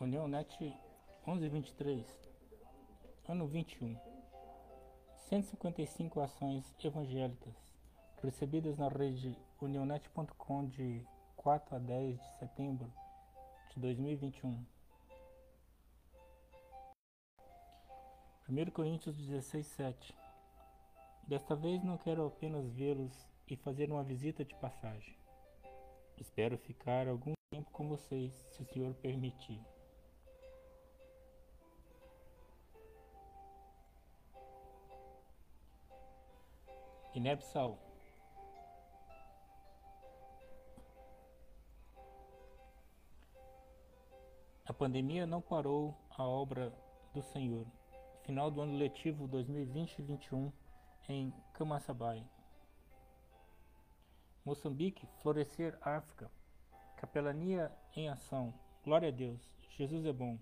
União Net 1123, ano 21. 155 ações evangélicas recebidas na rede unionet.com de 4 a 10 de setembro de 2021. 1 Coríntios 16, 7 Desta vez não quero apenas vê-los e fazer uma visita de passagem. Espero ficar algum tempo com vocês, se o Senhor permitir. Guiné-Bissau A pandemia não parou a obra do Senhor. Final do ano letivo 2020-21 em Camaçabai. Moçambique, Florescer, África. Capelania em ação. Glória a Deus. Jesus é bom.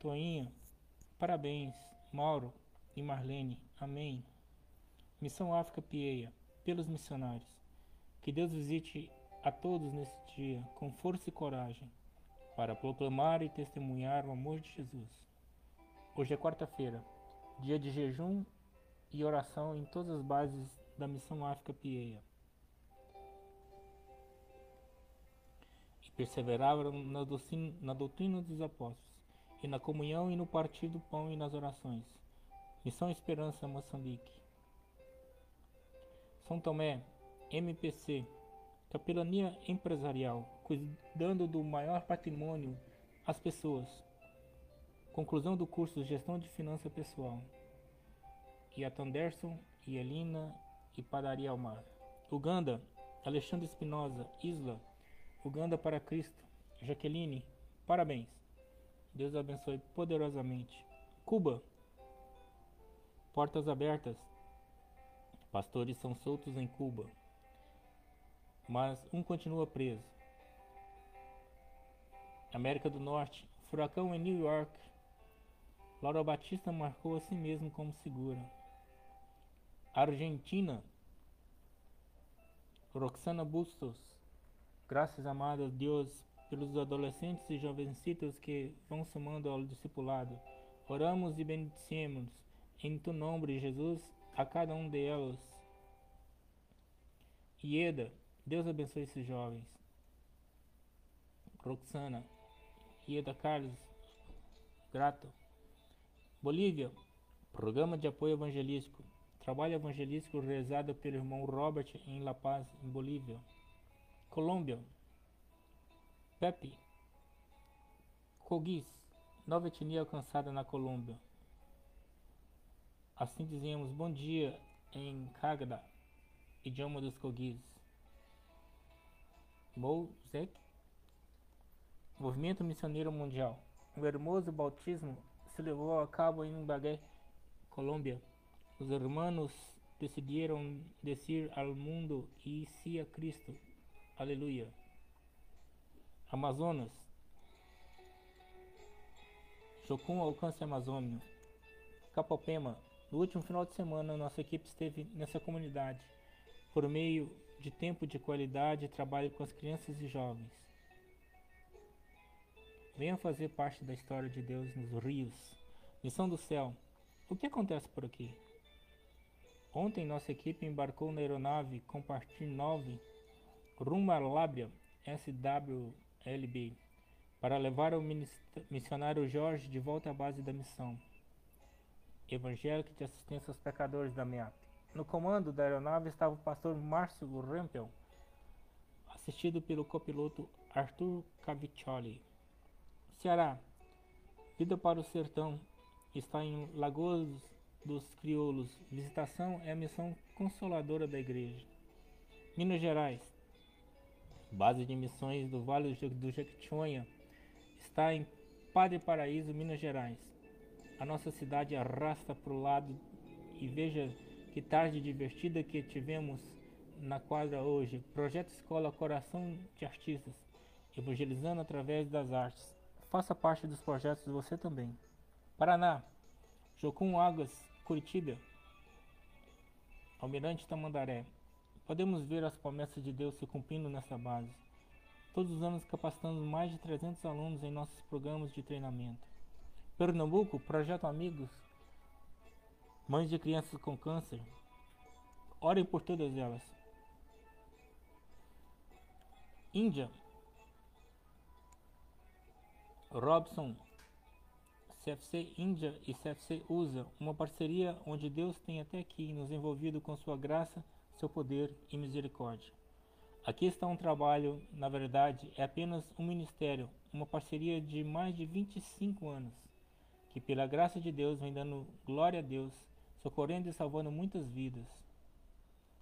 Toinha, parabéns. Mauro e Marlene, amém. Missão África Pieia, pelos missionários. Que Deus visite a todos nesse dia com força e coragem para proclamar e testemunhar o amor de Jesus. Hoje é quarta-feira, dia de jejum e oração em todas as bases da Missão África Pieia. E perseveraram na doutrina, na doutrina dos apóstolos, e na comunhão e no partir do pão e nas orações. Missão Esperança Moçambique. São Tomé, MPC, Capelania Empresarial, cuidando do maior patrimônio às pessoas. Conclusão do curso Gestão de Finança Pessoal. E a Tanderson e Elina e Padaria Almar. Uganda, Alexandre Espinosa, Isla, Uganda para Cristo, Jaqueline, parabéns. Deus abençoe poderosamente. Cuba, portas abertas. Pastores são soltos em Cuba, mas um continua preso. América do Norte, furacão em New York. Laura Batista marcou a si mesmo como segura. Argentina, Roxana Bustos, graças amada a Deus pelos adolescentes e jovencitos que vão somando ao discipulado. Oramos e bendicemos em tu nome, Jesus, a cada um deles. Ieda, Deus abençoe esses jovens. Roxana, Ieda Carlos, grato. Bolívia, Programa de Apoio Evangelístico. Trabalho evangelístico realizado pelo irmão Robert em La Paz, em Bolívia. Colômbia, Pepe, Cogis, nova etnia alcançada na Colômbia. Assim dizemos bom dia em Cagda, idioma dos Cogis. Mouzek, Movimento Missioneiro Mundial. O hermoso bautismo se levou a cabo em Bagué, Colômbia. Os hermanos decidiram descer ao mundo e se a Cristo. Aleluia. Amazonas. Jocum Alcance Amazônia. Capopema. No último final de semana, nossa equipe esteve nessa comunidade por meio de tempo de qualidade e trabalho com as crianças e jovens. Venha fazer parte da história de Deus nos rios. Missão do céu. O que acontece por aqui? Ontem nossa equipe embarcou na aeronave Compartir 9 rumo a Lábia SWLB para levar o missionário Jorge de volta à base da missão evangélica de assistência aos pecadores da MEAP. No comando da aeronave estava o pastor Márcio Rempel, assistido pelo copiloto Arthur Caviccioli. Ceará. Vida para o sertão está em Lagoas dos Crioulos. Visitação é a missão consoladora da igreja. Minas Gerais. Base de missões do Vale do Jequitinhonha está em Padre Paraíso, Minas Gerais. A nossa cidade arrasta para o lado e veja que tarde divertida que tivemos na quadra hoje. Projeto Escola Coração de Artistas, evangelizando através das artes. Faça parte dos projetos você também. Paraná, Jocum Águas, Curitiba, Almirante Tamandaré. Podemos ver as promessas de Deus se cumprindo nessa base. Todos os anos capacitamos mais de 300 alunos em nossos programas de treinamento. Pernambuco, Projeto Amigos, mães de crianças com câncer. Orem por todas elas. Índia, Robson, CFC Índia e CFC USA, uma parceria onde Deus tem até aqui nos envolvido com sua graça, seu poder e misericórdia. Aqui está um trabalho, na verdade, é apenas um ministério, uma parceria de mais de 25 anos, que pela graça de Deus vem dando glória a Deus, socorrendo e salvando muitas vidas.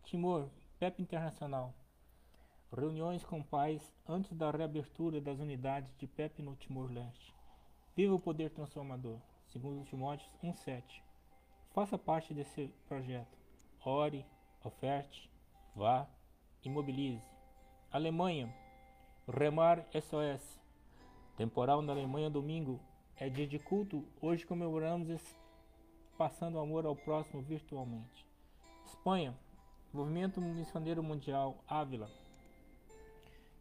Timor, PEP Internacional. Reuniões com pais antes da reabertura das unidades de PEP no Timor-Leste. Viva o poder transformador, segundo Timóteo 1,7. Faça parte desse projeto. Ore, oferte, vá Imobilize. Alemanha. Remar SOS. Temporal na Alemanha domingo. É dia de culto. Hoje comemoramos esse passando amor ao próximo virtualmente. Espanha. Movimento Missioneiro Mundial. Ávila.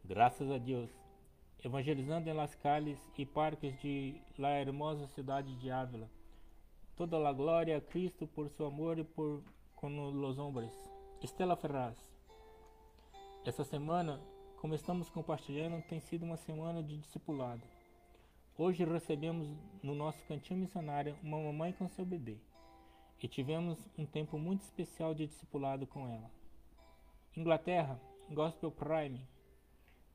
Graças a Deus. Evangelizando em Las Calles e parques de la hermosa cidade de Ávila. Toda a glória a Cristo por seu amor e por com los hombres. Estela Ferraz. Essa semana, como estamos compartilhando, tem sido uma semana de discipulado. Hoje recebemos no nosso cantinho missionário uma mamãe com seu bebê e tivemos um tempo muito especial de discipulado com ela. Inglaterra, Gospel Prime,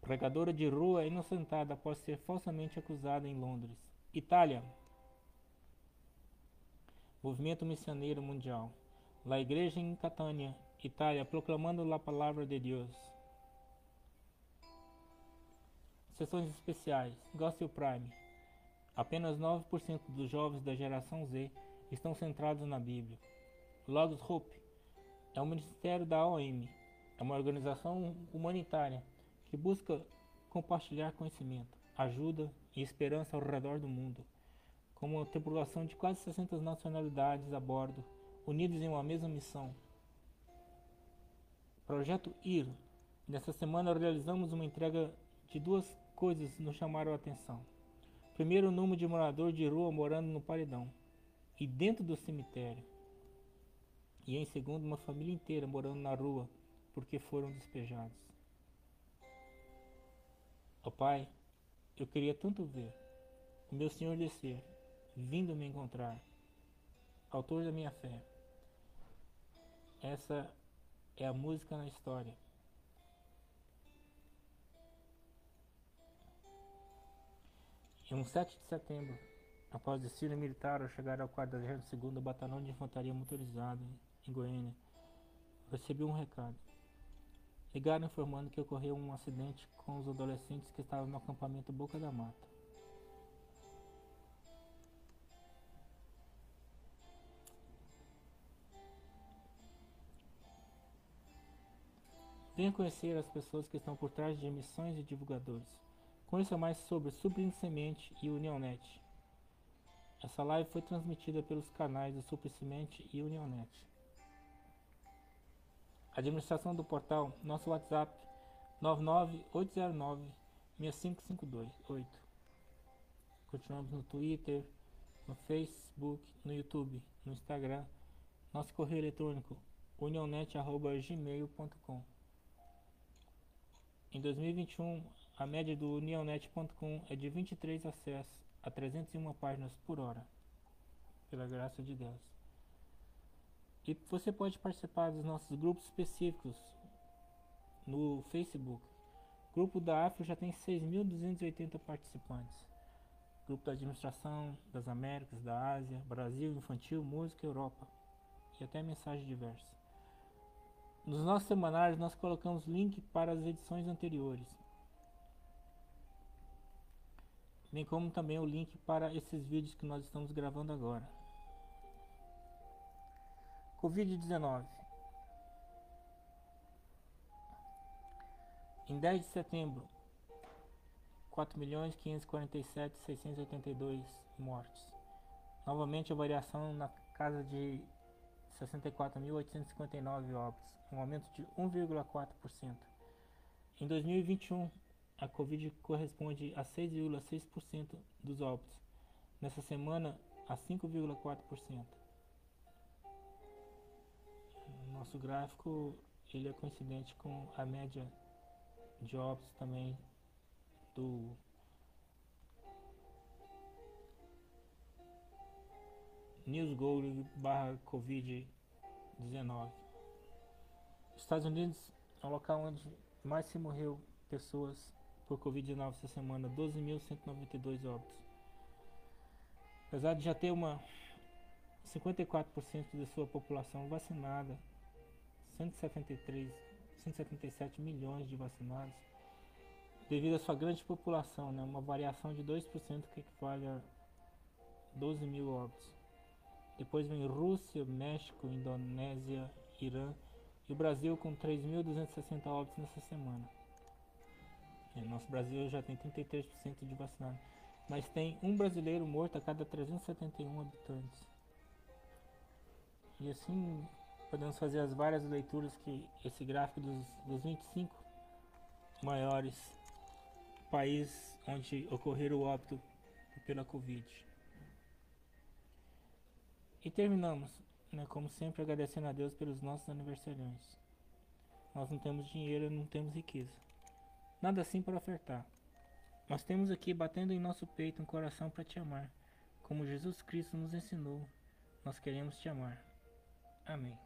pregadora de rua inocentada após ser falsamente acusada em Londres. Itália, Movimento Missioneiro Mundial, La Igreja em Catânia, Itália, proclamando a palavra de Deus. Sessões especiais. Gospel Prime. Apenas 9% dos jovens da geração Z estão centrados na Bíblia. Logos Hope é um ministério da OM. É uma organização humanitária que busca compartilhar conhecimento, ajuda e esperança ao redor do mundo. Com uma tripulação de quase 60 nacionalidades a bordo, unidos em uma mesma missão. Projeto IR. Nessa semana realizamos uma entrega de duas coisas nos chamaram a atenção. Primeiro, número de moradores de rua morando no paredão e dentro do cemitério. E em segundo, uma família inteira morando na rua porque foram despejados. Ó oh, Pai, eu queria tanto ver o meu Senhor descer, vindo me encontrar, autor da minha fé. Essa é a música na história. Em 7 de setembro, após desfile militar ao chegar ao 42º Batalhão de Infantaria Motorizada em Goiânia, recebi um recado. Ligaram informando que ocorreu um acidente com os adolescentes que estavam no acampamento Boca da Mata. Venha conhecer as pessoas que estão por trás de emissões e divulgadores. Conheça mais sobre Supreme Semente e Unionet. Essa live foi transmitida pelos canais do Semente e Unionet. Administração do portal, nosso WhatsApp 99809 6552 Continuamos no Twitter, no Facebook, no YouTube, no Instagram. Nosso correio eletrônico unionet.gmail.com Em 2021, a média do neonet.com é de 23 acessos a 301 páginas por hora, pela graça de Deus. E você pode participar dos nossos grupos específicos no Facebook. O grupo da Afro já tem 6.280 participantes. Grupo da Administração das Américas, da Ásia, Brasil, Infantil, Música, Europa e até mensagens diversas. Nos nossos semanários nós colocamos link para as edições anteriores bem como também o link para esses vídeos que nós estamos gravando agora. Covid-19 Em 10 de setembro, 4.547.682 mortes. Novamente a variação na casa de 64.859 óbitos, um aumento de 1,4%. Em 2021, a Covid corresponde a 6,6% dos óbitos. Nessa semana, a 5,4%. Nosso gráfico ele é coincidente com a média de óbitos também do NewsGold barra Covid-19. Estados Unidos é o local onde mais se morreu pessoas por Covid-19 essa semana, 12.192 óbitos. Apesar de já ter uma 54% da sua população vacinada, 173, 177 milhões de vacinados, devido à sua grande população, né, uma variação de 2% que equivale a 12 mil óbitos. Depois vem Rússia, México, Indonésia, Irã e o Brasil com 3.260 óbitos nessa semana. É, nosso Brasil já tem 33% de vacinados, mas tem um brasileiro morto a cada 371 habitantes. E assim podemos fazer as várias leituras que esse gráfico dos, dos 25 maiores países onde ocorreram o óbito pela Covid. E terminamos, né, como sempre, agradecendo a Deus pelos nossos aniversariantes. Nós não temos dinheiro, não temos riqueza. Nada assim para ofertar. Nós temos aqui batendo em nosso peito um coração para te amar, como Jesus Cristo nos ensinou. Nós queremos te amar. Amém.